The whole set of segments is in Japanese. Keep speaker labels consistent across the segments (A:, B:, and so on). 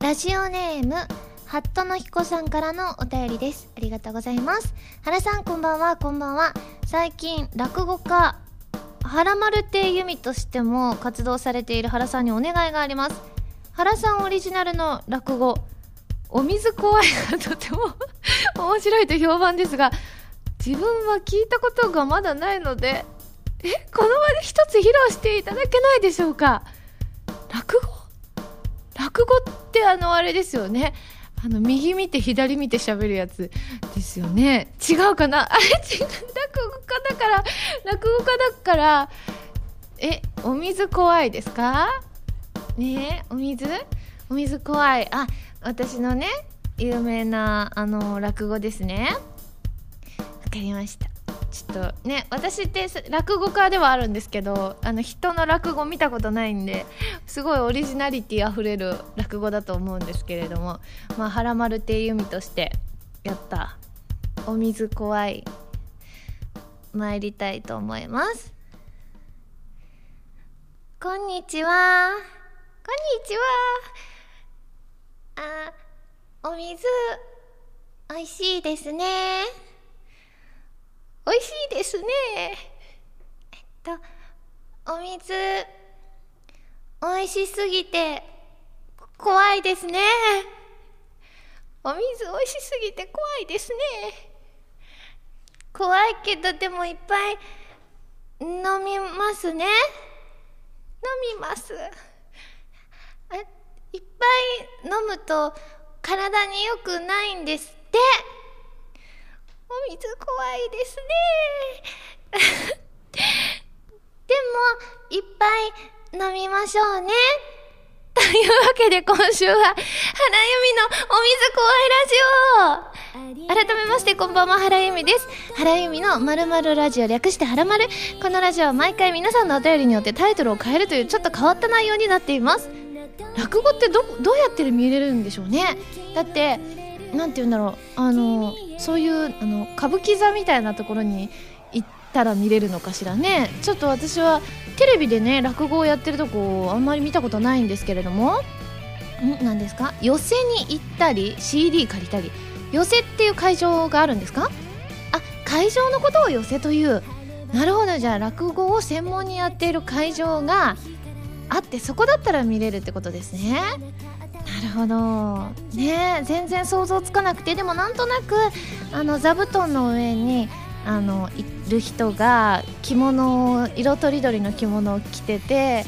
A: ラジオネームハットの彦さんからのお便りです。ありがとうございます。原さんこんばんは。こんばんは。最近落語家原丸亭由美としても活動されている原さんにお願いがあります。原さんオリジナルの落語お水怖いがとても 面白いと評判ですが自分は聞いたことがまだないのでえこの場で一つ披露していただけないでしょうか。落語落語ってあのあれですよね。あの右見て左見て喋るやつですよね。違うかな？あれ違う。落語家だから落語家だから。えお水怖いですか？ねお水？お水怖い。あ私のね有名なあの落語ですね。わかりました。ちょっとね私って落語家ではあるんですけどあの人の落語見たことないんですごいオリジナリティあふれる落語だと思うんですけれどもまあ原丸亭由美としてやった「お水怖い」参りたいと思います。こんにちは。こんにちは。あお水おいしいですね。しいですね。えっとお水美味しすぎて怖いですね。お水美味しすぎて怖いですね。怖いけどでもいっぱい飲みますね。飲みます。あいっぱい飲むと体に良くないんですって。お水怖いですね。でもいっぱい飲みましょうね。というわけで今週は原由美のお水怖いラジオ。改めましてこんばんは原由美です。原由美のまるまるラジオ略して原丸このラジオは毎回皆さんのお便りによってタイトルを変えるというちょっと変わった内容になっています。落語ってどどうやって見れるんでしょうね。だってなんて言うんだろうあのそういうあの歌舞伎座みたいなところに行ったら見れるのかしらね。ちょっと私はテレビでね落語をやってるとこあんまり見たことないんですけれども。ん？何ですか？寄席に行ったり CD 借りたり。寄席っていう会場があるんですか？あ会場のことを寄席という。なるほど。じゃあ落語を専門にやっている会場があってそこだったら見れるってことですね。なるほど。ね全然想像つかなくて。でもなんとなくあの座布団の上にあのいる人が着物を色とりどりの着物を着てて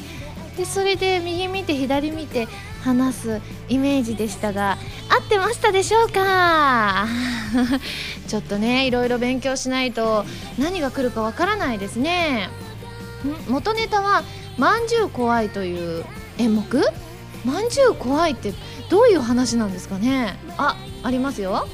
A: でそれで右見て左見て話すイメージでしたが合ってましたでしょうか？ちょっとねいろいろ勉強しないと何が来るかわからないですね。元ネタは「まんじゅう怖い」という演目？まんじゅう怖いってどういう話なんですかね？あありますよ。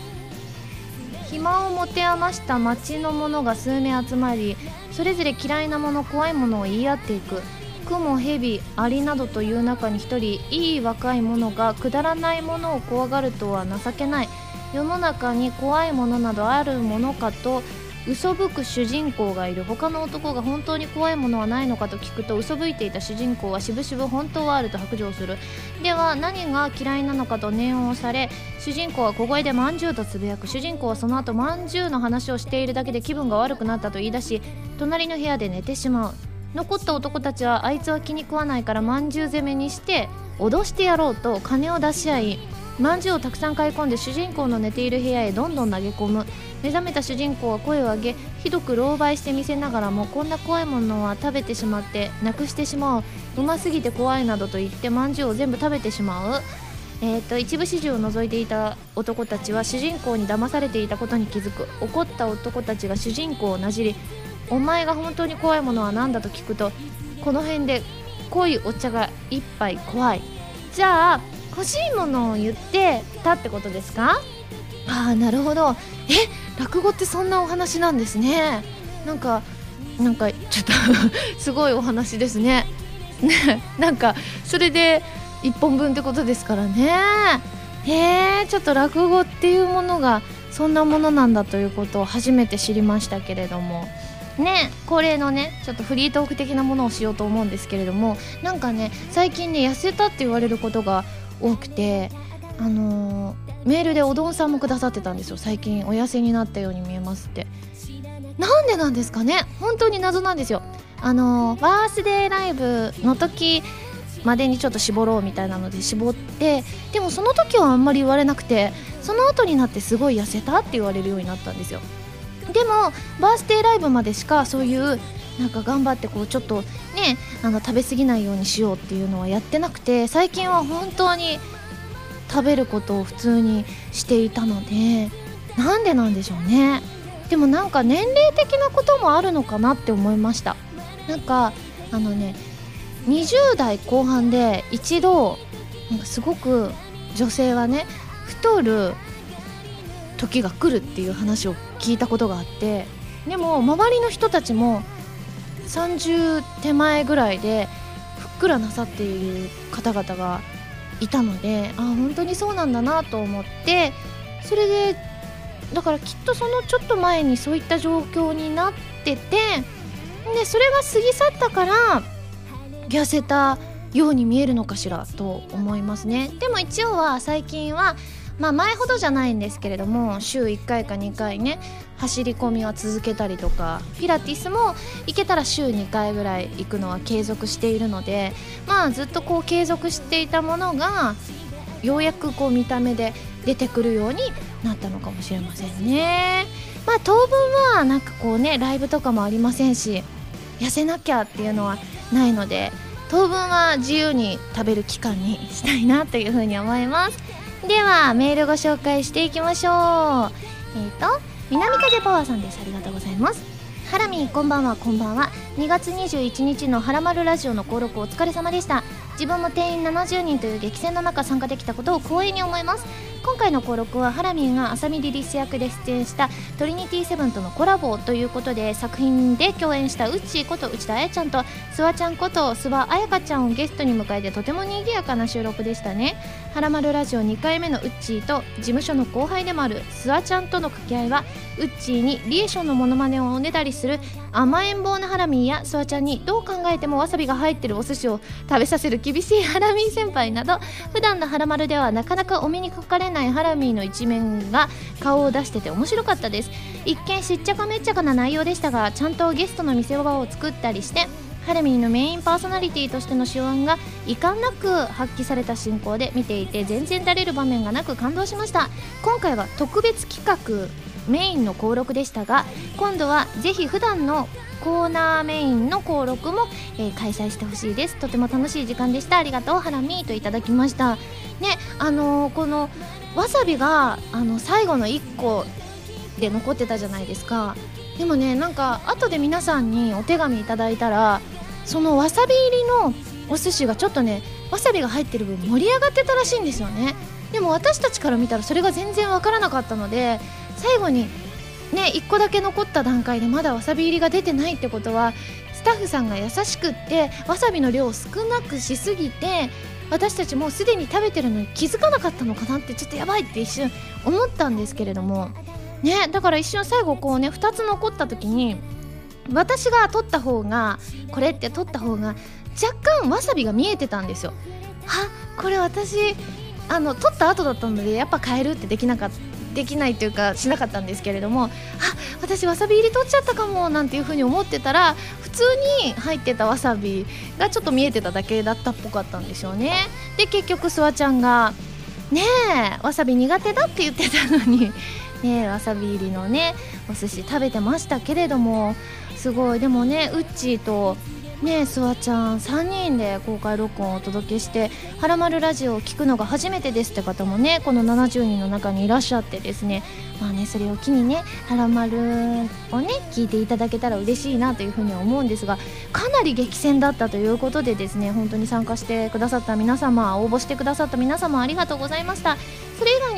A: 暇を持て余した町の者が数名集まりそれぞれ嫌いなもの怖いものを言い合っていく。雲蛇アリなどという中に一人いい若い者がくだらないものを怖がるとは情けない。世の中に怖いものなどあるものかと嘘吹く主人公がいる他の男が本当に怖いものはないのかと聞くと嘘吹いていた主人公はしぶしぶ本当はあると白状する。では何が嫌いなのかと念を押され主人公は小声でまんじゅうとつぶやく主人公はその後まんじゅうの話をしているだけで気分が悪くなったと言い出し隣の部屋で寝てしまう。残った男たちはあいつは気に食わないからまんじゅう攻めにして脅してやろうと金を出し合いまんじゅうをたくさん買い込んで主人公の寝ている部屋へどんどん投げ込む。目覚めた主人公は声を上げひどく狼狽してみせながらもこんな怖いものは食べてしまってなくしてしまう。うますぎて怖いなどと言ってまんじゅうを全部食べてしまう。えーと、一部始終を除いていた男たちは主人公に騙されていたことに気づく。怒った男たちが主人公をなじりお前が本当に怖いものは何だと聞くとこの辺で濃いお茶が一杯怖い。じゃあ欲しいものを言ってたってことですか？ああなるほど。え落語ってそんなお話なんですね。なんかなんかちょっと すごいお話ですね。ねなんかそれで1本分ってことですからね。へえちょっと落語っていうものがそんなものなんだということを初めて知りましたけれども。ね恒例のねちょっとフリートーク的なものをしようと思うんですけれどもなんかね最近ね痩せたって言われることが多くてあのーメールでおどんさんもくださってたんですよ。最近お痩せになったように見えますって。なんでなんですかね？本当に謎なんですよ。あのーバースデーライブの時までにちょっと絞ろうみたいなので絞ってでもその時はあんまり言われなくてその後になってすごい痩せたって言われるようになったんですよ。でもバースデーライブまでしかそういうなんか頑張ってこうちょっとねあの食べ過ぎないようにしようっていうのはやってなくて最近は本当に食べることを普通にしていたのでなんでなんでしょうね。でもなんか年齢的なこともあるのかなって思いました。なんかあのね20代後半で一度なんかすごく女性はね太る時が来るっていう話を聞いたことがあってでも周りの人たちも30手前ぐらいでふっくらなさっている方々がいたのであ本当にそうなんだなと思ってそれでだからきっとそのちょっと前にそういった状況になっててでそれが過ぎ去ったから痩せたように見えるのかしらと思いますね。でも一応は最近はまあ前ほどじゃないんですけれども週1回か2回ね走り込みは続けたりとかピラティスも行けたら週2回ぐらい行くのは継続しているのでまあずっとこう継続していたものがようやくこう見た目で出てくるようになったのかもしれませんね。まあ当分はなんかこうねライブとかもありませんし痩せなきゃっていうのはないので当分は自由に食べる期間にしたいなというふうに思います。ではメールご紹介していきましょう。えっ、ー、と南風パワーさんです。ありがとうございます。ハラミこんばんはこんばんは。2月21日のハラマルラジオの登録お疲れ様でした。自分も定員70人という激戦の中参加できたことを光栄に思います。今回の登録はハラミーが浅見リリス役で出演したトリニティセブンとのコラボということで作品で共演したウッチーこと内田彩ちゃんとスワちゃんこと諏訪彩香ちゃんをゲストに迎えてとても賑やかな収録でしたね。はらまるラジオ2回目のウッチーと事務所の後輩でもあるスワちゃんとの掛け合いはウッチーにリエションのモノマネをおねだりする甘えん坊なハラミーやスワちゃんにどう考えてもわさびが入ってるお寿司を食べさせる厳しいハラミー先輩など普段のハラマルではなかなかお目にかかれないハラミーの一面が顔を出してて面白かったです。一見しっちゃかめっちゃかな内容でしたがちゃんとゲストの見せ場を作ったりしてハラミーのメインパーソナリティとしての手腕が遺憾なく発揮された進行で見ていて全然だれる場面がなく感動しました。今回は特別企画メインの登録でしたが今度はぜひ普段のコーナーメインの登録も、えー、開催してほしいです。とても楽しい時間でした。ありがとうハラミーといただきました。ねあのー、このわさびがあの最後の1個で残ってたじゃないですか。でもねなんか後で皆さんにお手紙いただいたらそのわさび入りのお寿司がちょっとねわさびが入ってる分盛り上がってたらしいんですよね。でも私たちから見たらそれが全然わからなかったので最後にね1個だけ残った段階でまだわさび入りが出てないってことはスタッフさんが優しくってわさびの量を少なくしすぎて私たちもうすでに食べてるのに気づかなかったのかなってちょっとやばいって一瞬思ったんですけれども。ねだから一瞬最後こうね2つ残った時に私が取った方がこれって取った方が若干わさびが見えてたんですよ。はこれ私あの取った後だったのでやっぱ変えるってできなかった。できないというかしなかったんですけれどもあ私わさび入り取っちゃったかもなんていう風に思ってたら普通に入ってたわさびがちょっと見えてただけだったっぽかったんでしょうね。で結局すわちゃんがねえわさび苦手だって言ってたのに ねわさび入りのねお寿司食べてましたけれどもすごい。でもねうっちーとねえすわちゃん3人で公開録音をお届けして「はらまるラジオ」を聞くのが初めてですって方もねこの70人の中にいらっしゃってですねまあねそれを機にね「はらまる」をね聞いていただけたら嬉しいなというふうに思うんですがかなり激戦だったということでですね本当に参加してくださった皆様応募してくださった皆様ありがとうございました。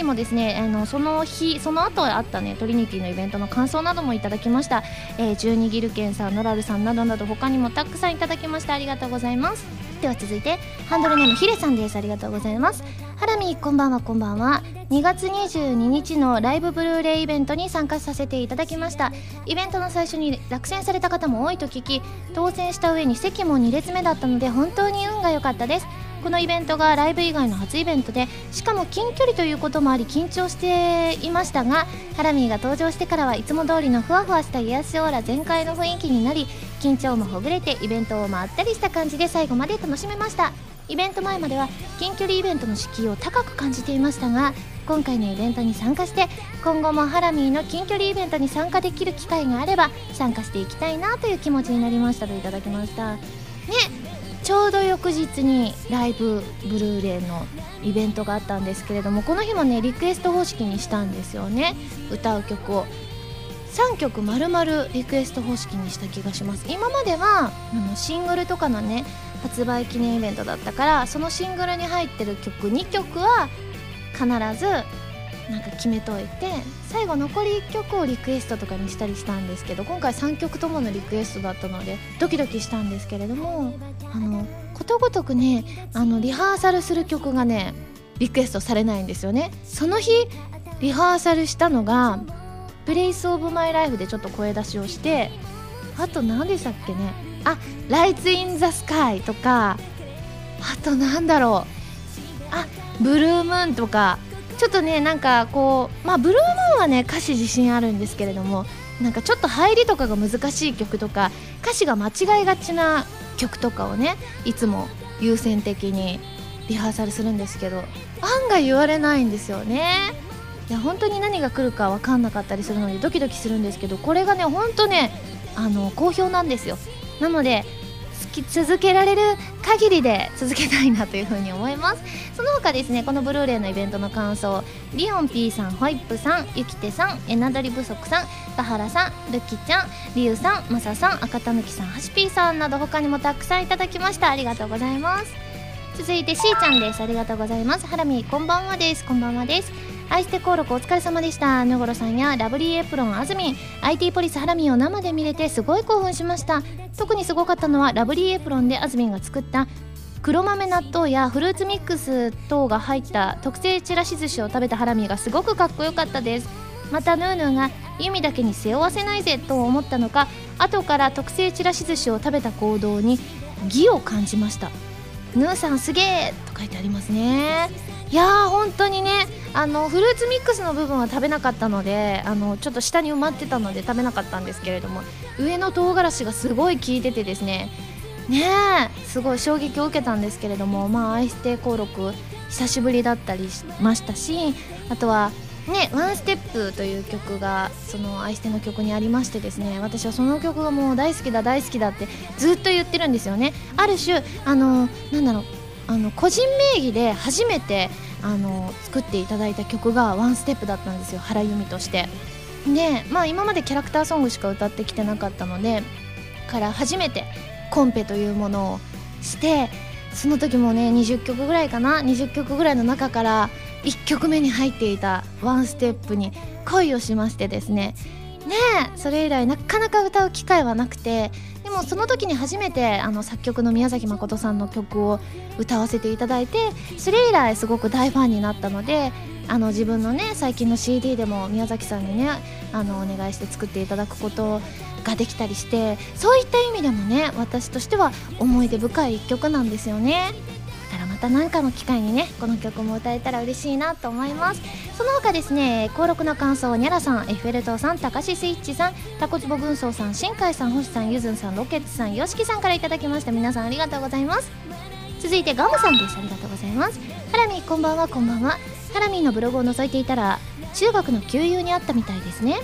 A: にもですねあのその日その後あったねトリニティのイベントの感想などもいただきました、えー、12ギルケンさんノラルさんなどなど他にもたくさんいただきましてありがとうございます。では続いてハンドルネームヒレさんです。ありがとうございます。ハラミこんばんはこんばんは。2月22日のライブブルーレイイベントに参加させていただきました。イベントの最初に落選された方も多いと聞き当選した上に席も2列目だったので本当に運が良かったです。このイベントがライブ以外の初イベントでしかも近距離ということもあり緊張していましたがハラミーが登場してからはいつも通りのふわふわした癒しオーラ全開の雰囲気になり緊張もほぐれてイベントをまったりした感じで最後まで楽しめました。イベント前までは近距離イベントの敷居を高く感じていましたが今回のイベントに参加して今後もハラミーの近距離イベントに参加できる機会があれば参加していきたいなという気持ちになりましたといただきました。ねちょうど翌日にライブブルーレイのイベントがあったんですけれどもこの日もねリクエスト方式にしたんですよね。歌う曲を。3曲まるまるリクエスト方式にした気がします。今まではあのシングルとかのね発売記念イベントだったからそのシングルに入ってる曲2曲は必ずなんか決めといて最後残り1曲をリクエストとかにしたりしたんですけど今回3曲とものリクエストだったのでドキドキしたんですけれどもあのことごとくねあのリハーサルする曲がねリクエストされないんですよね。その日リハーサルしたのが「プレイスオブマイライフでちょっと声出しをしてあと何でしたっけね。あ「ライツ・イン・ザ・スカイ」とかあとなんだろう。あブルームーンとかちょっとねなんかこうまあブルームーンはね歌詞自信あるんですけれどもなんかちょっと入りとかが難しい曲とか歌詞が間違いがちな曲とかをねいつも優先的にリハーサルするんですけど案外言われないんですよね。いや本当に何が来るか分かんなかったりするのでドキドキするんですけどこれがね本当ねあの好評なんですよ。なので続けられる限りで続けたいなというふうに思います。その他ですねこのブルーレイのイベントの感想リオン P さんホイップさんゆきてさんえなどり不足さん田原さんるきちゃんりゅうさんまささん赤たぬきさんはしぴーさんなど他にもたくさんいただきました。ありがとうございます。続いてしーちゃんです。ありがとうございます。ハラミこんばんはです。こんばんはです。愛して登録お疲れ様でした。ぬごろさんやラブリーエプロンあずみん IT ポリスハラミを生で見れてすごい興奮しました。特にすごかったのはラブリーエプロンであずみんが作った黒豆納豆やフルーツミックス等が入った特製ちらし寿司を食べたハラミがすごくかっこよかったです。またヌーヌーが弓だけに背負わせないぜと思ったのか後から特製ちらし寿司を食べた行動に義を感じました。ヌーさんすげえと書いてありますね。いやー本当にね。あのフルーツミックスの部分は食べなかったのであのちょっと下に埋まってたので食べなかったんですけれども上の唐辛子がすごい効いててですね。ねえすごい衝撃を受けたんですけれどもまあ愛して登録久しぶりだったりしましたしあとはね「ワンステップという曲がその愛しての曲にありましてですね私はその曲がもう大好きだ大好きだってずっと言ってるんですよね。ある種あのなんだろうあの個人名義で初めてあの作っていただいた曲がワンステップだったんですよ原由美として。でまあ今までキャラクターソングしか歌ってきてなかったのでから初めてコンペというものをしてその時もね20曲ぐらいかな20曲ぐらいの中から1曲目に入っていたワンステップに恋をしましてですね。ねえそれ以来なかなか歌う機会はなくてもその時に初めてあの作曲の宮崎誠さんの曲を歌わせていただいてそれ以来すごく大ファンになったのであの自分のね最近の CD でも宮崎さんにねあのお願いして作っていただくことができたりしてそういった意味でもね私としては思い出深い一曲なんですよね。たらまた何かの機会にねこの曲も歌えたら嬉しいなと思います。その他ですね登録の感想ニャラさんエッフェル塔さんたかしスイッチさんタコツボ軍曹さん新海さん星さんゆずんさんロケッツさんよしきさんからいただきました。皆さんありがとうございます。続いてガムさんです。ありがとうございます。ハラミこんばんはこんばんは。ハラミーのブログを覗いていたら中学の旧友にあったみたいですね。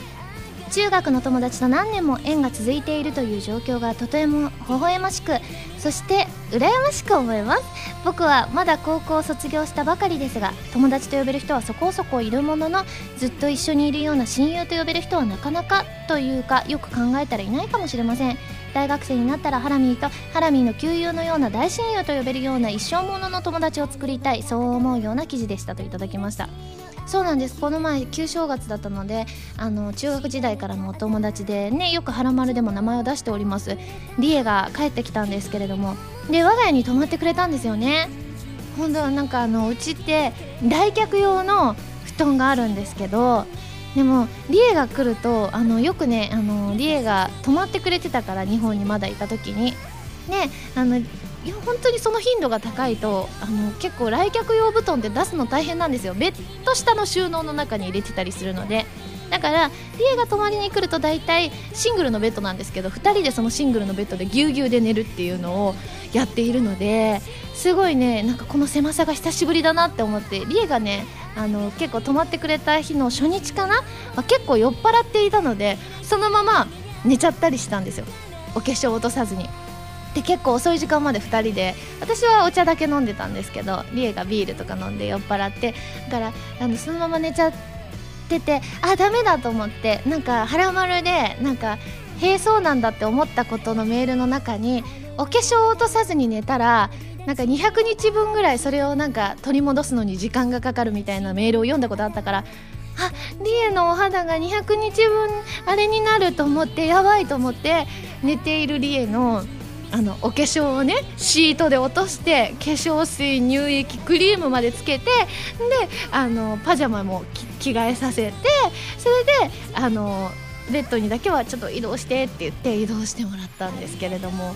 A: 中学の友達と何年も縁が続いているという状況がとても微笑ましくそして羨ましく思います。僕はまだ高校を卒業したばかりですが友達と呼べる人はそこそこいるもののずっと一緒にいるような親友と呼べる人はなかなかというかよく考えたらいないかもしれません。大学生になったらハラミーとハラミーの旧友のような大親友と呼べるような一生ものの友達を作りたいそう思うような記事でしたといただきました。そうなんです。この前旧正月だったのであの中学時代からのお友達でねよく「はらまる」でも名前を出しております。リエが帰ってきたんですけれども。で我が家に泊まってくれたんですよね。今度はなんかあのうちって来客用の布団があるんですけどでもリエが来るとあのよくねあのリエが泊まってくれてたから日本にまだいた時に。ねあのいや本当にその頻度が高いとあの結構来客用布団って出すの大変なんですよ。ベッド下の収納の中に入れてたりするので。だからリエが泊まりに来ると大体シングルのベッドなんですけど2人でそのシングルのベッドでぎゅうぎゅうで寝るっていうのをやっているのですごいねなんかこの狭さが久しぶりだなって思ってリエがねあの結構泊まってくれた日の初日かな、まあ、結構酔っ払っていたのでそのまま寝ちゃったりしたんですよ。お化粧落とさずに。で結構遅い時間まで2人で私はお茶だけ飲んでたんですけどリエがビールとか飲んで酔っ払ってだからあのそのまま寝ちゃっててあダメだと思ってなんか腹丸でなんかへえそうなんだって思ったことのメールの中にお化粧を落とさずに寝たらなんか200日分ぐらいそれをなんか取り戻すのに時間がかかるみたいなメールを読んだことあったからあリエのお肌が200日分あれになると思ってやばいと思って寝ているリエのあのお化粧をねシートで落として化粧水乳液クリームまでつけてであのパジャマも着替えさせてそれであのベッドにだけはちょっと移動してって言って移動してもらったんですけれども。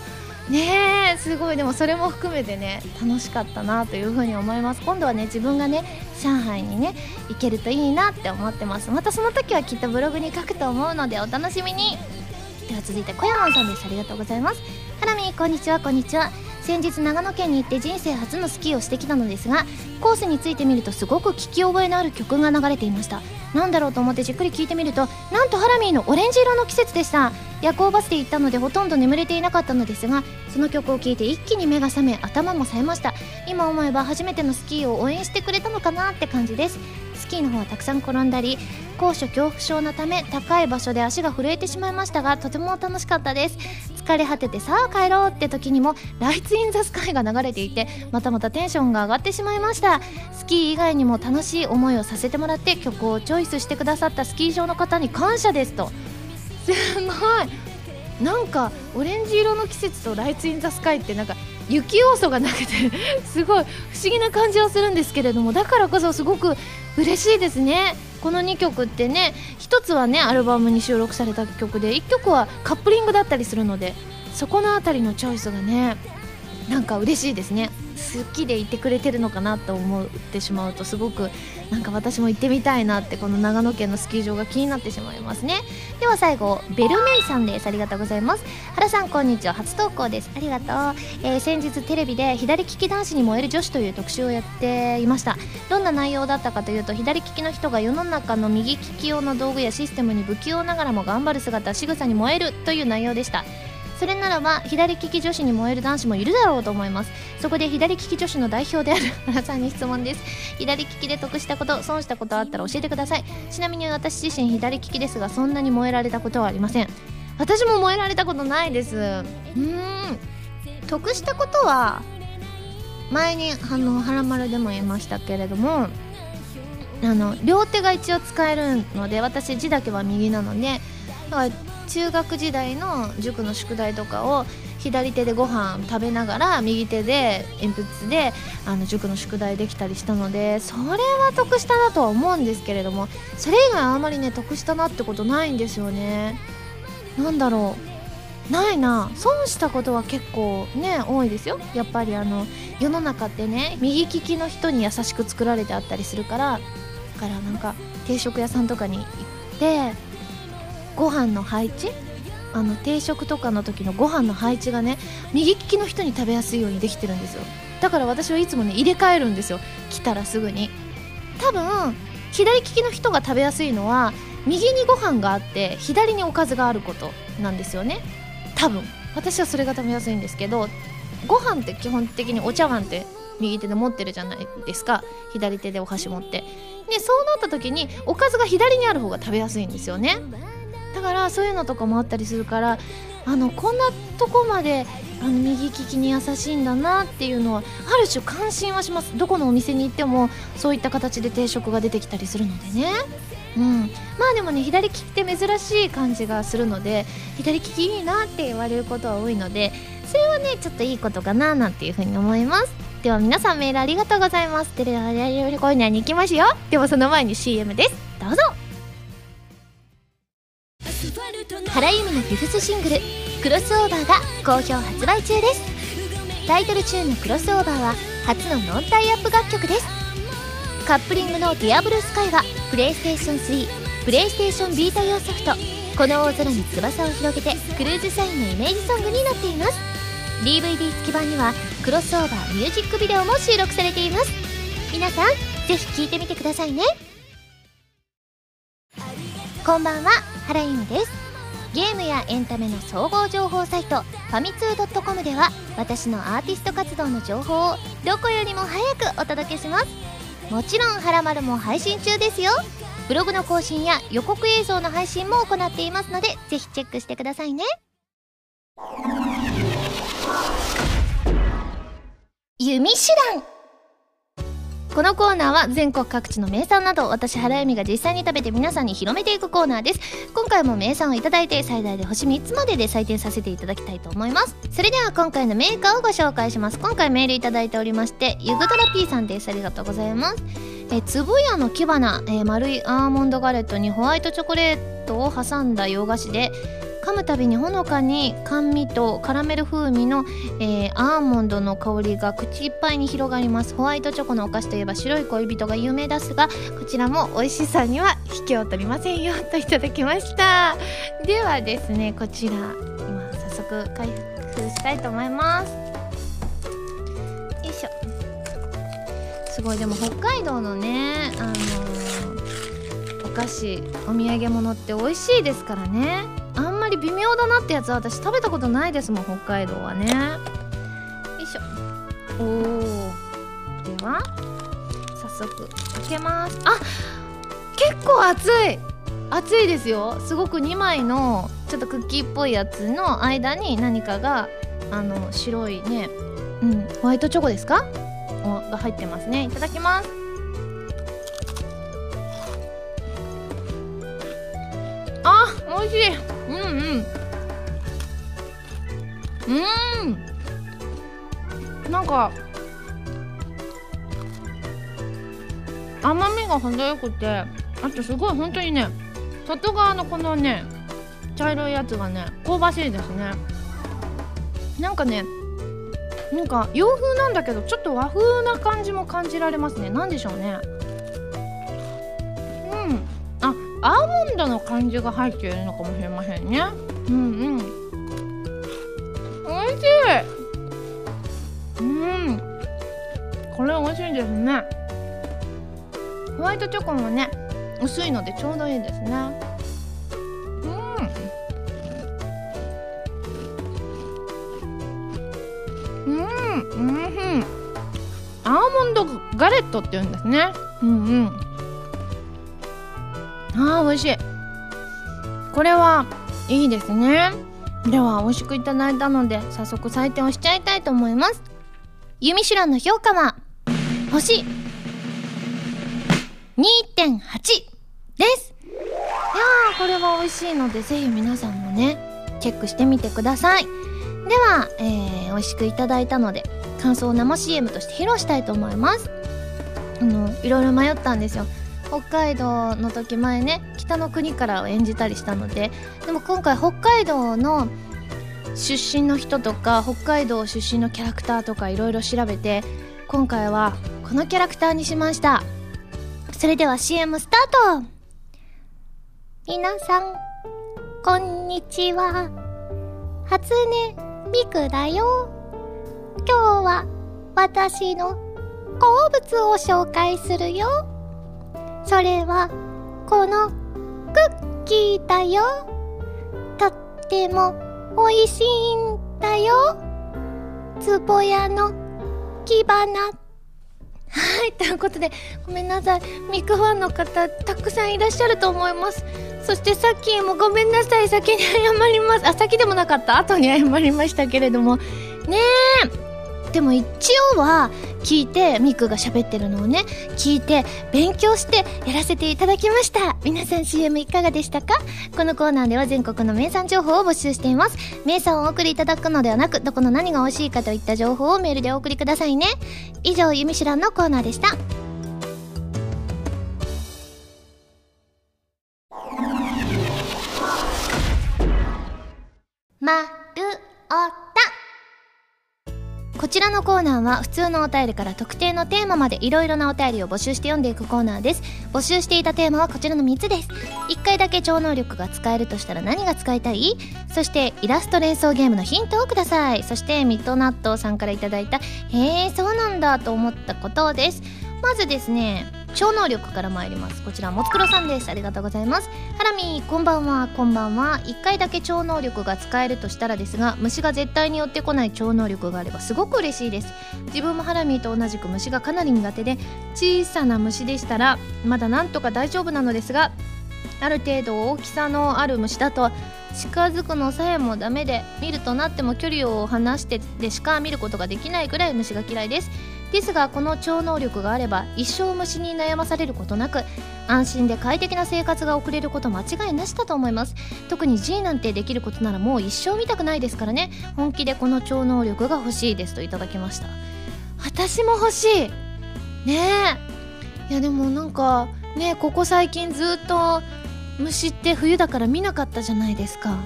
A: ねえすごい。でもそれも含めてね楽しかったなというふうに思います。今度はね自分がね上海にね行けるといいなって思ってます。またその時はきっとブログに書くと思うのでお楽しみに。では続いて小山さんです。ありがとうございます。ハラミこんにちはこんにちは。先日長野県に行って人生初のスキーをしてきたのですがコースについてみるとすごく聞き覚えのある曲が流れていました。なんだろうと思ってじっくり聞いてみるとなんとハラミーのオレンジ色の季節でした。夜行バスで行ったのでほとんど眠れていなかったのですがその曲を聴いて一気に目が覚め頭も冴えました。今思えば初めてのスキーを応援してくれたのかなって感じです。スキーの方はたくさん転んだり高所恐怖症のため高い場所で足が震えてしまいましたがとても楽しかったです。疲れ果ててさあ帰ろうって時にも「ライツ・イン・ザ・スカイ」が流れていてまたまたテンションが上がってしまいました。スキー以外にも楽しい思いをさせてもらって曲をチョイスしてくださったスキー場の方に感謝ですと。すごい。なんかオレンジ色の季節と「ライツ・イン・ザ・スカイ」ってなんか雪要素がなくて すごい不思議な感じはするんですけれどもだからこそすごく嬉しいですね。この2曲ってね1つはねアルバムに収録された曲で1曲はカップリングだったりするのでそこの辺りのチョイスがねなんか嬉しいですね。好きでいてくれてるのかなと思ってしまうとすごくなんか私も行ってみたいなってこの長野県のスキー場が気になってしまいますね。では最後ベルメイさんです。ありがとうございます。原さんこんにちは。初投稿です。ありがとう、えー、先日テレビで左利き男子に燃える女子という特集をやっていました。どんな内容だったかというと左利きの人が世の中の右利き用の道具やシステムに不器用ながらも頑張る姿仕草に燃えるという内容でした。それならば左利き女子に燃える男子もいるだろうと思います。そこで左利き女子の代表である原さんに質問です。左利きで得したこと損したことあったら教えてください。ちなみに私自身左利きですがそんなに燃えられたことはありません。私も燃えられたことないです。うん。得したことは前にあの原丸でも言いましたけれどもあの両手が一応使えるので私字だけは右なのでだから中学時代の塾の宿題とかを左手でご飯食べながら右手で鉛筆であの塾の宿題できたりしたのでそれは得したなとは思うんですけれどもそれ以外あんまりね得したなってことないんですよね。なんだろう。ないな。損したことは結構ね多いですよ。やっぱりあの世の中ってね右利きの人に優しく作られてあったりするからだからなんか定食屋さんとかに行ってご飯の配置？あの定食とかの時のご飯の配置がね右利きの人に食べやすいようにできてるんですよ。だから私はいつもね入れ替えるんですよ。来たらすぐに。多分左利きの人が食べやすいのは右にご飯があって左におかずがあることなんですよね。多分。私はそれが食べやすいんですけどご飯って基本的にお茶碗って右手で持ってるじゃないですか。左手でお箸持って。でそうなった時におかずが左にある方が食べやすいんですよね。だからそういうのとかもあったりするからあのこんなとこまであの右利きに優しいんだなっていうのはある種関心はします。どこのお店に行ってもそういった形で定食が出てきたりするのでね。うん。まあでもね左利きって珍しい感じがするので左利きいいなって言われることは多いのでそれはねちょっといいことかななんていうふうに思います。では皆さんメールありがとうございます。テレビコーナーに行きますよ。でもその前に CM です。どうぞ。原由美のフィフスシングル「クロスオーバー」が好評発売中です。タイトルチューンのクロスオーバーは初のノンタイアップ楽曲です。カップリングの「ディアブルスカイはプレイステーション3プレイステーションビータ用ソフト「この大空に翼を広げて」クルーズサインのイメージソングになっています。DVD 付き版にはクロスオーバーミュージックビデオも収録されています。皆さんぜひ聴いてみてくださいね。こんばんは原由美です。ゲームやエンタメの総合情報サイトファミツー .com では私のアーティスト活動の情報をどこよりも早くお届けします。もちろん「はらまる」も配信中ですよ。ブログの更新や予告映像の配信も行っていますのでぜひチェックしてくださいね。弓手段。このコーナーは全国各地の名産など私原由美が実際に食べて皆さんに広めていくコーナーです。今回も名産をいただいて最大で星3つまでで採点させていただきたいと思います。それでは今回のメーカーをご紹介します。今回メールいただいておりましてゆぐドラ P さんです。ありがとうございますえつぶやの木花、えー、丸いアーモンドガレットにホワイトチョコレートを挟んだ洋菓子で噛むたびにほのかに甘味とカラメル風味の、えー、アーモンドの香りが口いっぱいに広がります。ホワイトチョコのお菓子といえば白い恋人が有名ですがこちらも美味しさには引けを取りませんよといただきました。ではですねこちら今早速開封したいと思います。よいしょ。すごい。でも北海道のねあのー、お菓子お土産物って美味しいですからね。り微妙だなってやつは私食べたことないですもん北海道はね。よいしょ。おおでは早速開けます。あ結構熱い。熱いですよ。すごく2枚のちょっとクッキーっぽいやつの間に何かがあの白いねうんホワイトチョコですか？が入ってますね。いただきます。あ美味しい。うん。なんか甘みが程よくてあとすごい本当にね外側のこのね茶色いやつがね香ばしいですね。なんかねなんか洋風なんだけどちょっと和風な感じも感じられますね。何でしょうね。うん。あアーモンドの感じが入っているのかもしれませんね。うんうん。しい。うん。これ美味しいですね。ホワイトチョコもね薄いのでちょうどいいですね。うん。うん。うん。アーモンドガレットって言うんですね。うんうん。あー美味しい。これはいいですね。では美味しくいただいたので早速採点をしちゃいたいと思います。ユミシュランの評価は星2.8です。いやーこれは美味しいのでぜひ皆さんもねチェックしてみてください。では、えー、美味しくいただいたので感想を生 CM として披露したいと思います。あのいろいろ迷ったんですよ。北海道の時前ね北の国からを演じたりしたのででも今回北海道の出身の人とか北海道出身のキャラクターとかいろいろ調べて今回はこのキャラクターにしました。それでは CM スタート。皆さんこんにちは。初音ミクだよ。今日は私の好物を紹介するよ。それは、このクッキーだよ。とっても美味しいんだよ。つぼやの木花。はい、ということで、ごめんなさい。ミクファンの方、たくさんいらっしゃると思います。そしてさっきもごめんなさい。先に謝ります。あ、先でもなかった。後に謝りましたけれども。ねえ。でも一応は聞いてミクが喋ってるのをね聞いて勉強してやらせていただきました。皆さん CM いかがでしたか？このコーナーでは全国の名産情報を募集しています。名産をお送りいただくのではなくどこの何が美味しいかといった情報をメールでお送りくださいね。以上「ゆみしらん」のコーナーでした。まるおたこちらのコーナーは普通のお便りから特定のテーマまでいろいろなお便りを募集して読んでいくコーナーです。募集していたテーマはこちらの3つです。1回だけ超能力が使えるとしたら何が使いたい？そしてイラスト連想ゲームのヒントをください。そしてミッドナットさんから頂いたへえそうなんだと思ったことです。まずですね超能力から参ります。こちらもつくろさんです。ありがとうございます。ハラミこんばんは。こんばんは。1回だけ超能力が使えるとしたらですが虫が絶対に寄ってこない超能力があればすごく嬉しいです。自分もハラミと同じく虫がかなり苦手で小さな虫でしたらまだなんとか大丈夫なのですがある程度大きさのある虫だと近づくのさえもダメで見るとなっても距離を離してでしか見ることができないぐらい虫が嫌いです。ですがこの超能力があれば一生虫に悩まされることなく安心で快適な生活が送れること間違いなしだと思います。特に G なんてできることならもう一生見たくないですからね。本気でこの超能力が欲しいですといただきました。私も欲しい。ねえ。いやでもなんかねここ最近ずっと虫って冬だから見なかったじゃないですか。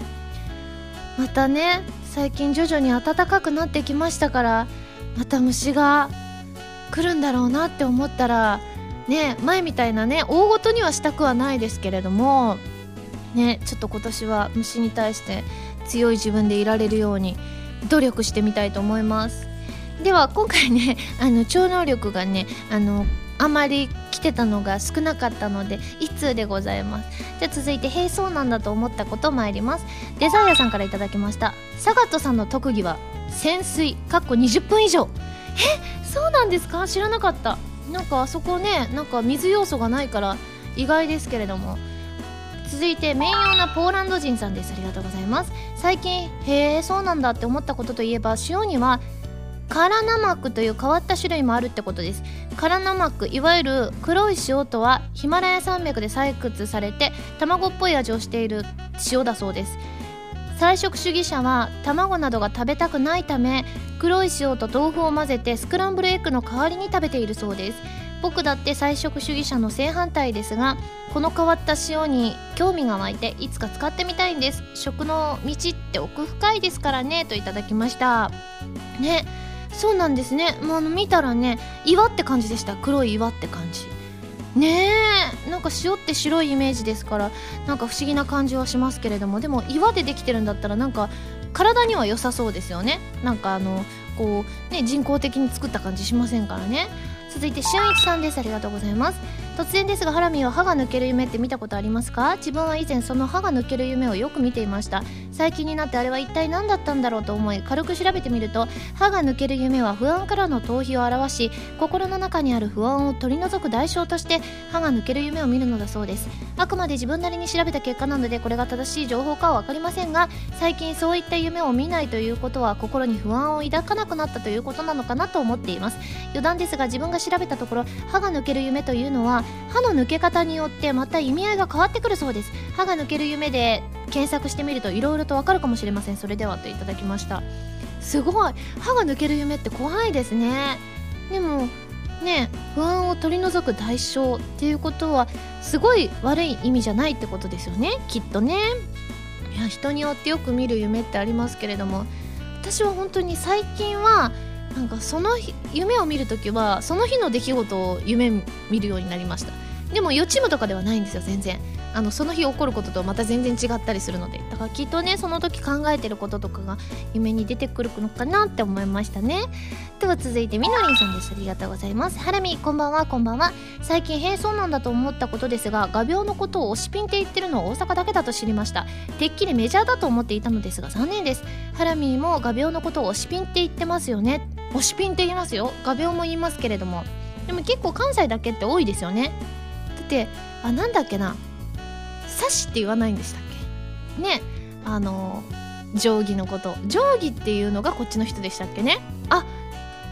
A: またね最近徐々に暖かくなってきましたからまた虫が来るんだろうなって思ったらね前みたいなね大ごとにはしたくはないですけれどもねちょっと今年は虫に対して強い自分でいられるように努力してみたいと思います。では今回ね あの超能力がねあのあまり来てたのが少なかったので1通でございます。じゃあ続いて「へえそうなんだと思ったこと」参ります。デザイアさんから頂きました。サガットさんの特技は潜水。かっこ20分以上。え？そうなんですか？知らなかった。なんかあそこねなんか水要素がないから意外ですけれども。続いて面用なポーランド人さんです。ありがとうございます。最近へえそうなんだって思ったことといえば塩にはカラナマックという変わった種類もあるってことです。カラナマックいわゆる黒い塩とはヒマラヤ山脈で採掘されて卵っぽい味をしている塩だそうです。菜食主義者は卵などが食べたくないため黒い塩と豆腐を混ぜてスクランブルエッグの代わりに食べているそうです。僕だって菜食主義者の正反対ですがこの変わった塩に興味が湧いていつか使ってみたいんです。食の道って奥深いですからねといただきました。ねそうなんですね。もう見たらね岩って感じでした。黒い岩って感じ。ねえなんか塩って白いイメージですからなんか不思議な感じはしますけれどもでも岩でできてるんだったらなんか体には良さそうですよね。なんかあのこうね人工的に作った感じしませんからね。続いて俊一さんです。ありがとうございます。突然ですがハラミは歯が抜ける夢って見たことありますか？自分は以前その歯が抜ける夢をよく見ていました。最近になってあれは一体何だったんだろうと思い軽く調べてみると歯が抜ける夢は不安からの逃避を表し心の中にある不安を取り除く代償として歯が抜ける夢を見るのだそうです。あくまで自分なりに調べた結果なのでこれが正しい情報かは分かりませんが最近そういった夢を見ないということは心に不安を抱かなくなったということなのかなと思っています。余談ですが自分が調べたところ歯が抜ける夢というのは歯の抜け方によってまた意味合いが変わってくるそうです。歯が抜ける夢で検索してみるといろいろとわかるかもしれません。それではといただきました。すごい。歯が抜ける夢って怖いですね。でもね不安を取り除く代償っていうことはすごい悪い意味じゃないってことですよね。きっとね。いや人によってよく見る夢ってありますけれども。私は本当に最近はなんかその夢を見る時はその日の出来事を夢見るようになりました。でも予知夢とかではないんですよ全然。あのその日起こることとまた全然違ったりするのでだからきっとねその時考えてることとかが夢に出てくるのかなって思いましたね。では続いてみのりんさんです。ありがとうございます。ハラミこんばんは。こんばんは。最近変装なんだと思ったことですが画鋲のことを推しピンって言ってるのは大阪だけだと知りました。てっきりメジャーだと思っていたのですが残念です。ハラミも画鋲のことを推しピンって言ってますよね。推しピンって言いますよ。画鋲も言いますけれども。でも結構関西だけって多いですよね。だってあなんだっけな。サシって言わないんでしたっけ？ね。あの定規のこと。定規っていうのがこっちの人でしたっけね？あ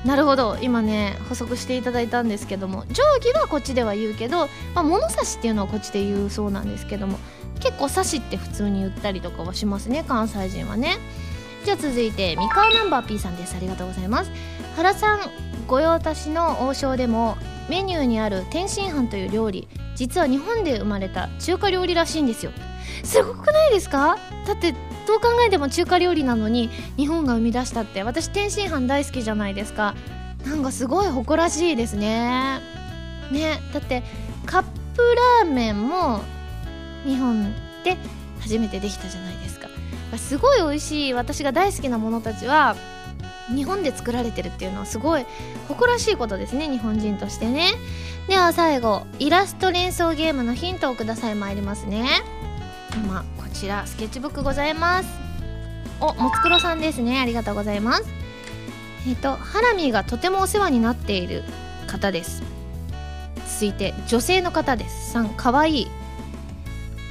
A: なるほど。今ね補足していただいたんですけども。定規はこっちでは言うけど、まあ、物差しっていうのはこっちで言うそうなんですけども。結構サシって普通に言ったりとかはしますね関西人はね。じゃあ続いて三河ナンバー P さんです。ありがとうございます。原さん御用達の王将でもメニューにある天津飯という料理。実は日本で生まれた中華料理らしいんですよ。すごくないですか？だってどう考えても中華料理なのに日本が生み出したって私天津飯大好きじゃないですか。なんかすごい誇らしいですね。ねだってカップラーメンも日本で初めてできたじゃないですか。すごい美味しい私が大好きなものたちは日本で作られてるっていうのはすごい誇らしいことですね日本人としてね。では最後イラスト連想ゲームのヒントをください。参りますね。今こちらスケッチブックございます。おもつくろさんですね。ありがとうございます。えっ、とハラミーがとてもお世話になっている方です。続いて女性の方です。3かわいい。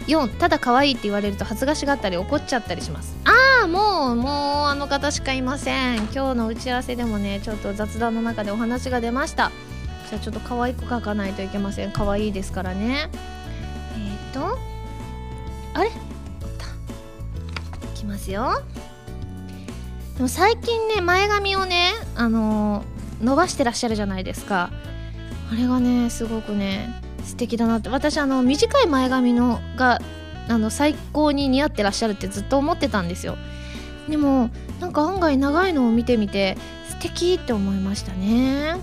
A: 4ただ可愛いって言われると恥ずかしがったり怒っちゃったりします。ああもうもうあの方しかいません。今日の打ち合わせでもねちょっと雑談の中でお話が出ました。じゃあちょっと可愛く書かないといけません。可愛いですからね。えっ、ー、とあれ？いきますよ。でも最近ね前髪をねあのー、伸ばしてらっしゃるじゃないですか。あれがねすごくね素敵だなって。私あの短い前髪のがあの最高に似合ってらっしゃるってずっと思ってたんですよ。でもなんか案外長いのを見てみて素敵って思いましたね。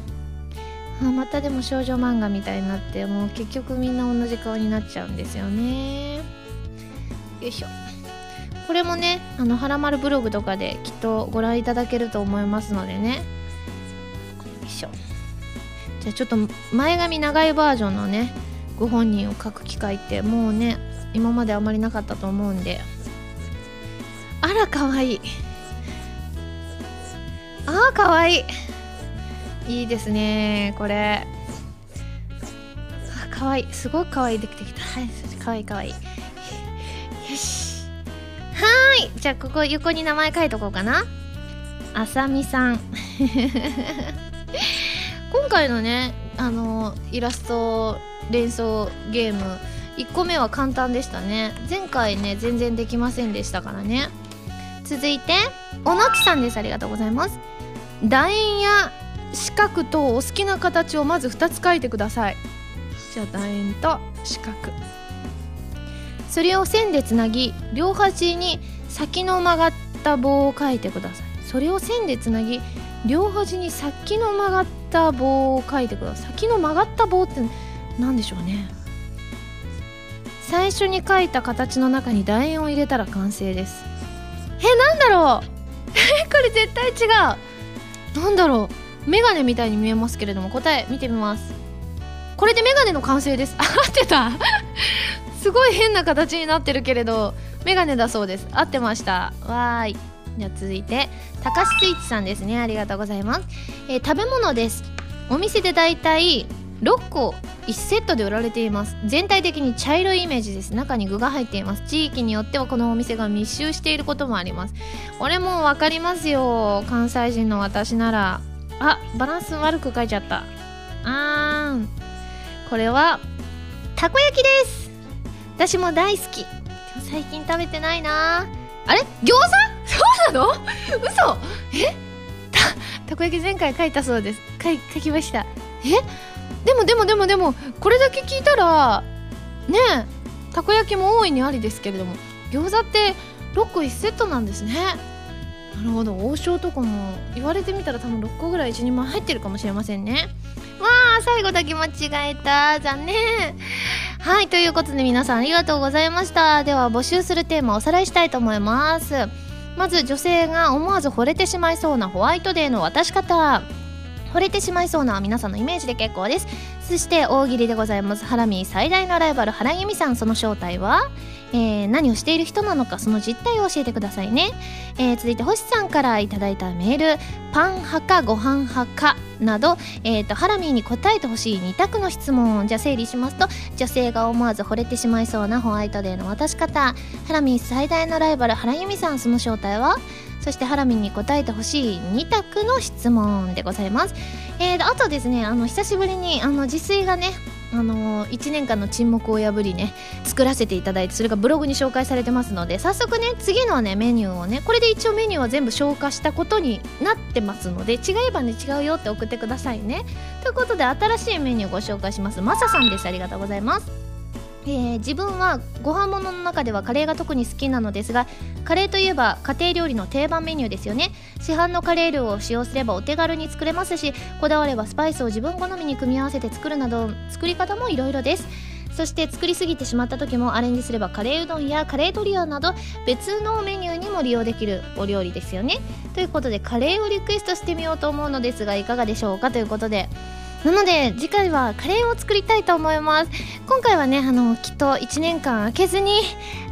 A: あまたでも少女漫画みたいになってもう結局みんな同じ顔になっちゃうんですよね。よいしょ。これもねあのはらまるブログとかできっとご覧いただけると思いますのでね。よいしょ。じゃあちょっと前髪長いバージョンのねご本人を書く機会ってもうね今まであまりなかったと思うんで。あらかわい。いあーかわい。いいいですねこれ。あかわいい。すごくかわいいできてきた。はいかわいいかわい。いよし。はい。じゃあここ横に名前書いとこうかな。あさみさん。今回のねあのイラスト連想ゲーム1個目は簡単でしたね。前回ね全然できませんでしたからね。続いておのきさんです。ありがとうございます。楕円や四角とお好きな形をまず2つ書いてください。じゃあ楕円と四角。それを線でつなぎ両端に先の曲がった棒を書いてください。それを線でつなぎ両端に先の曲がった棒を書いてください。先の曲がった棒って何でしょうね。最初に書いた形の中に楕円を入れたら完成です。えなんだろう。え これ絶対違う。なんだろう。メガネみたいに見えますけれども答え見てみます。これでメガネの完成です。合ってた。すごい変な形になってるけれどメガネだそうです。合ってました。わーい。じゃあ続いて高須スイーツさんですね。ありがとうございます、えー、食べ物です。お店でだいたい6個1セットで売られています。全体的に茶色いイメージです。中に具が入っています。地域によってはこのお店が密集していることもあります。これも分かりますよ。関西人の私なら。あバランス悪く書いちゃった。あーん。これはたこ焼きです。私も大好き。最近食べてないな。あれ？餃子？そうなの？嘘？え？たたこ焼き前回書いたそうです。書書きました。え？でもでもでもでもこれだけ聞いたらねえたこ焼きも大いにありですけれども餃子って6個1セットなんですね。なるほど。王将とかも言われてみたら多分6個ぐらい1人前入ってるかもしれませんね。わあ最後だけ間違えた。残念。はいということで皆さんありがとうございました。では募集するテーマをおさらいしたいと思います。まず女性が思わず惚れてしまいそうなホワイトデーの渡し方。惚れてしまいそうな皆さんのイメージで結構です。そして大喜利でございます。ハラミー最大のライバル原由美さん。その正体は？えー、何をしている人なのかその実態を教えてくださいね、えー、続いて星さんからいただいたメール。パン派かご飯派かなど、えーと、ハラミーに答えてほしい2択の質問じゃあ整理しますと女性が思わず惚れてしまいそうなホワイトデーの渡し方。ハラミー最大のライバル原由美さんその正体は？そしてハラミに答えてほしい2択の質問でございます。えー、あとですね、あの、久しぶりに、あの、自炊がね、あの、1年間の沈黙を破りね作らせていただいてそれがブログに紹介されてますので早速ね次のねメニューをねこれで一応メニューは全部消化したことになってますので違えばね違うよって送ってくださいね。ということで新しいメニューをご紹介します。マサさんです。ありがとうございます。えー自分はご飯物の中ではカレーが特に好きなのですがカレーといえば家庭料理の定番メニューですよね。市販のカレールーを使用すればお手軽に作れますしこだわればスパイスを自分好みに組み合わせて作るなど作り方もいろいろです。そして作りすぎてしまった時もアレンジすればカレーうどんやカレートリオなど別のメニューにも利用できるお料理ですよね。ということでカレーをリクエストしてみようと思うのですがいかがでしょうか？ということでなので次回はカレーを作りたいと思います。今回はねあのきっと1年間空けずに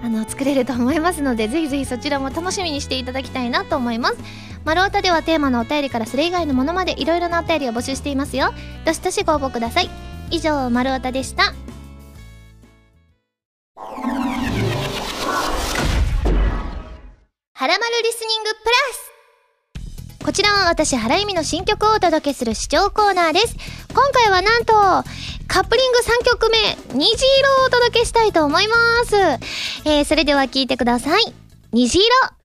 A: あの作れると思いますのでぜひぜひそちらも楽しみにしていただきたいなと思います。マルオタではテーマのお便りからそれ以外のものまでいろいろなお便りを募集していますよ。どしどしご応募ください。以上マルオタでした。はらまるリスニングプラス。こちらは私、原由美の新曲をお届けする視聴コーナーです。今回はなんと、カップリング3曲目、虹色をお届けしたいと思います。えー、それでは聴いてください。虹色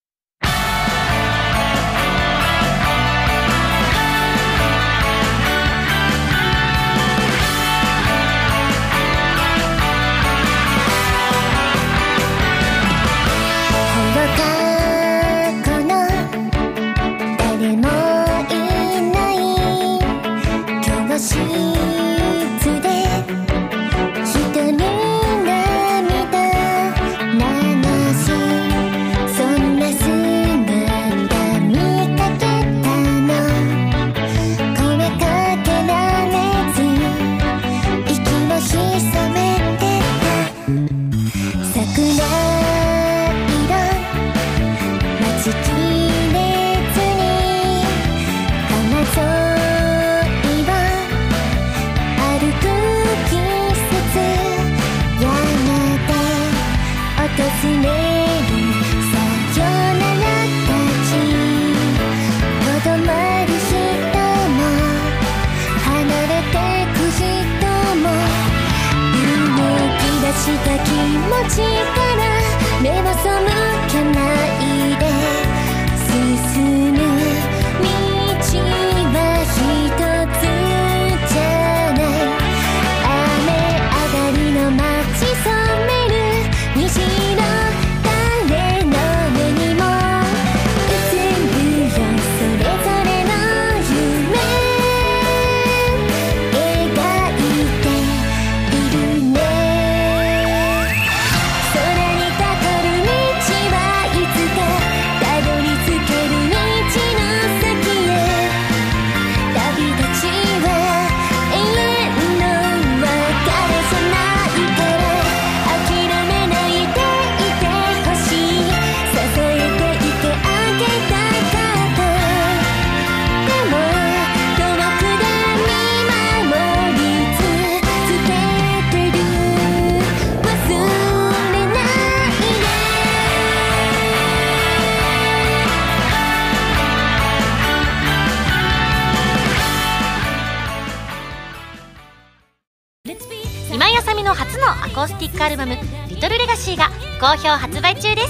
B: 好評発売中で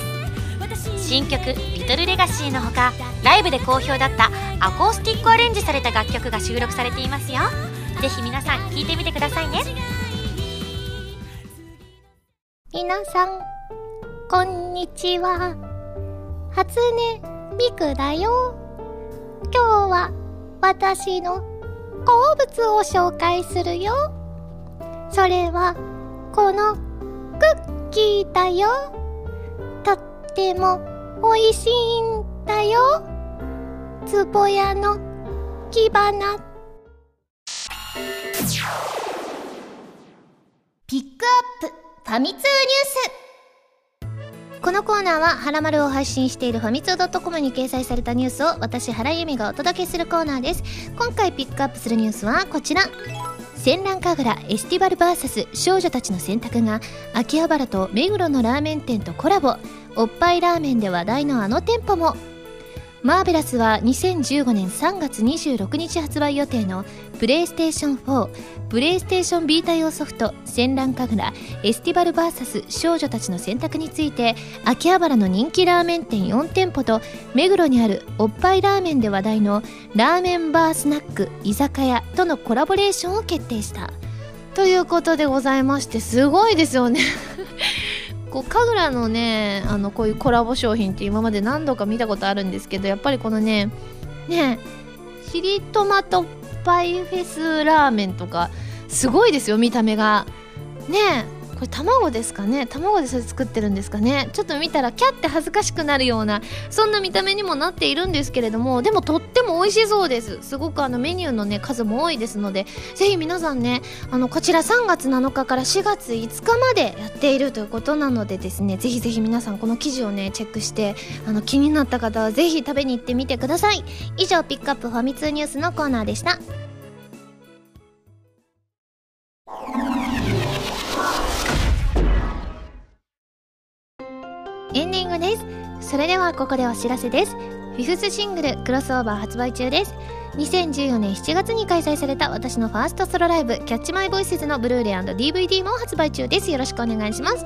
B: す新曲「リトルレガシーのほかライブで好評だったアコースティックアレンジされた楽曲が収録されていますよぜひ皆さん聴いてみてくださいね
A: 皆さん、こんにちは。初音ミクだよ。今日は私の好物を紹介するよ。それは、このクッキーだよ。とっても美味しいんだよ。つぼやの木花。ピックアップファミ通ニュースこのコーナーは、はらまるを配信しているファミツー .com に掲載されたニュースを私、原由美がお届けするコーナーです。今回ピックアップするニュースはこちら。戦乱神楽エスティバル VS 少女たちの選択が秋葉原と目黒のラーメン店とコラボ。おっぱいラーメンで話題のあの店舗も。マーベラスは2015年3月26日発売予定のプレイステーション4プレイステーションビータ用ソフト戦乱神楽エスティバル VS 少女たちの選択について秋葉原の人気ラーメン店4店舗と目黒にあるおっぱいラーメンで話題のラーメンバースナック居酒屋とのコラボレーションを決定した。ということでございましてすごいですよね。こう神楽のねあのこういうコラボ商品って今まで何度か見たことあるんですけどやっぱりこのねねチリトマトパイフェスラーメンとかすごいですよ見た目が。ねこれ卵ですかね？卵でそれ作ってるんですかね？ちょっと見たらキャって恥ずかしくなるようなそんな見た目にもなっているんですけれどもでもとっても美味しそうです。すごくあのメニューのね数も多いですのでぜひ皆さんねあのこちら3月7日から4月5日までやっているということなのでですねぜひぜひ皆さんこの記事をねチェックしてあの気になった方はぜひ食べに行ってみてください。以上ピックアップファミ通ニュースのコーナーでした。エンディングです。それではここでお知らせです。フィフスシングルクロスオーバー発売中です。2014年7月に開催された私のファーストソロライブキャッチマイボイスズのブルーレイ &DVD も発売中です。よろしくお願いします。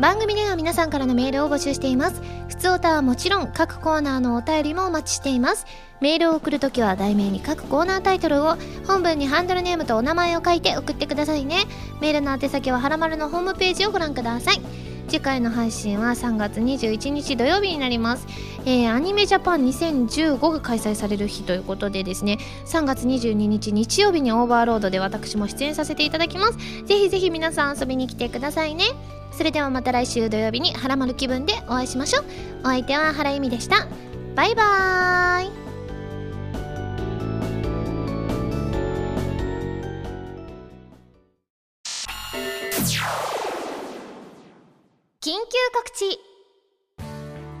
A: 番組では皆さんからのメールを募集しています。普通歌はもちろん各コーナーのお便りもお待ちしています。メールを送るときは題名に各コーナータイトルを本文にハンドルネームとお名前を書いて送ってくださいね。メールの宛先ははらまるのホームページをご覧ください。次回の配信は3月21日土曜日になります、えーアニメジャパン2015が開催される日ということでですね3月22日日曜日にオーバーロードで私も出演させていただきます。ぜひぜひ皆さん遊びに来てくださいね。それではまた来週土曜日にハラマル気分でお会いしましょう。お相手は原由美でした。バイバーイ。緊急告知。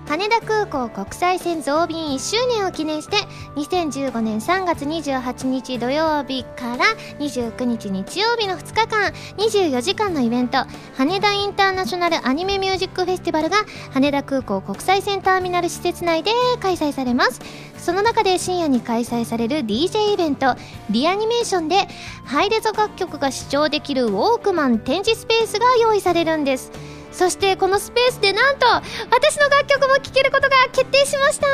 A: 羽田空港国際線増便1周年を記念して2015年3月28日土曜日から29日日曜日の2日間24時間のイベント羽田インターナショナルアニメミュージックフェスティバルが羽田空港国際線ターミナル施設内で開催されます。その中で深夜に開催される DJ イベントリアニメーションでハイレゾ楽曲が視聴できるウォークマン展示スペースが用意されるんです。そしてこのスペースでなんと私の楽曲も聴けることが決定しました。わ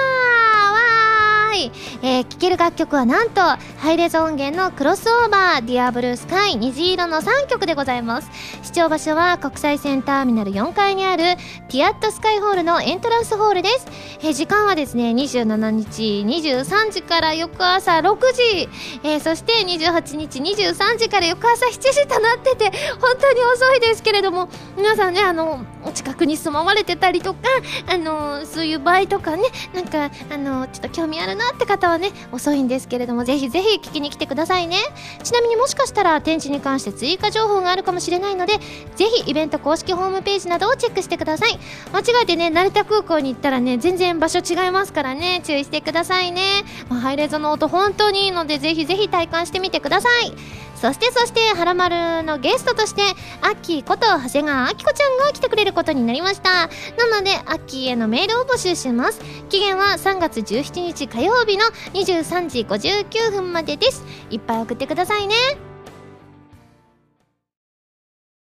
A: ー。い、えー聴ける楽曲はなんとハイレゾ音源のクロスオーバーディアブルースカイ虹色の3曲でございます。視聴場所は国際線ターミナル4階にあるティアットスカイホールのエントランスホールです、えー時間はですね27日23時から翌朝6時、えーそして28日23時から翌朝7時となってて本当に遅いですけれども皆さんねあのお近くに住まわれてたりとかあのそういう場合とかねなんかあのちょっと興味あるなって方はね遅いんですけれどもぜひぜひ聞きに来てくださいね。ちなみにもしかしたら展示に関して追加情報があるかもしれないのでぜひイベント公式ホームページなどをチェックしてください。間違えてね成田空港に行ったらね全然場所違いますからね注意してくださいね、まあ、ハイレゾの音本当にいいのでぜひぜひ体感してみてください。そしてそしてはらまるのゲストとしてアッキーこと長谷川あきこちゃんが来てくれることになりました。なのでアッキーへのメールを募集します。期限は3月17日火曜日の23時59分までです。いっぱい送ってくださいね。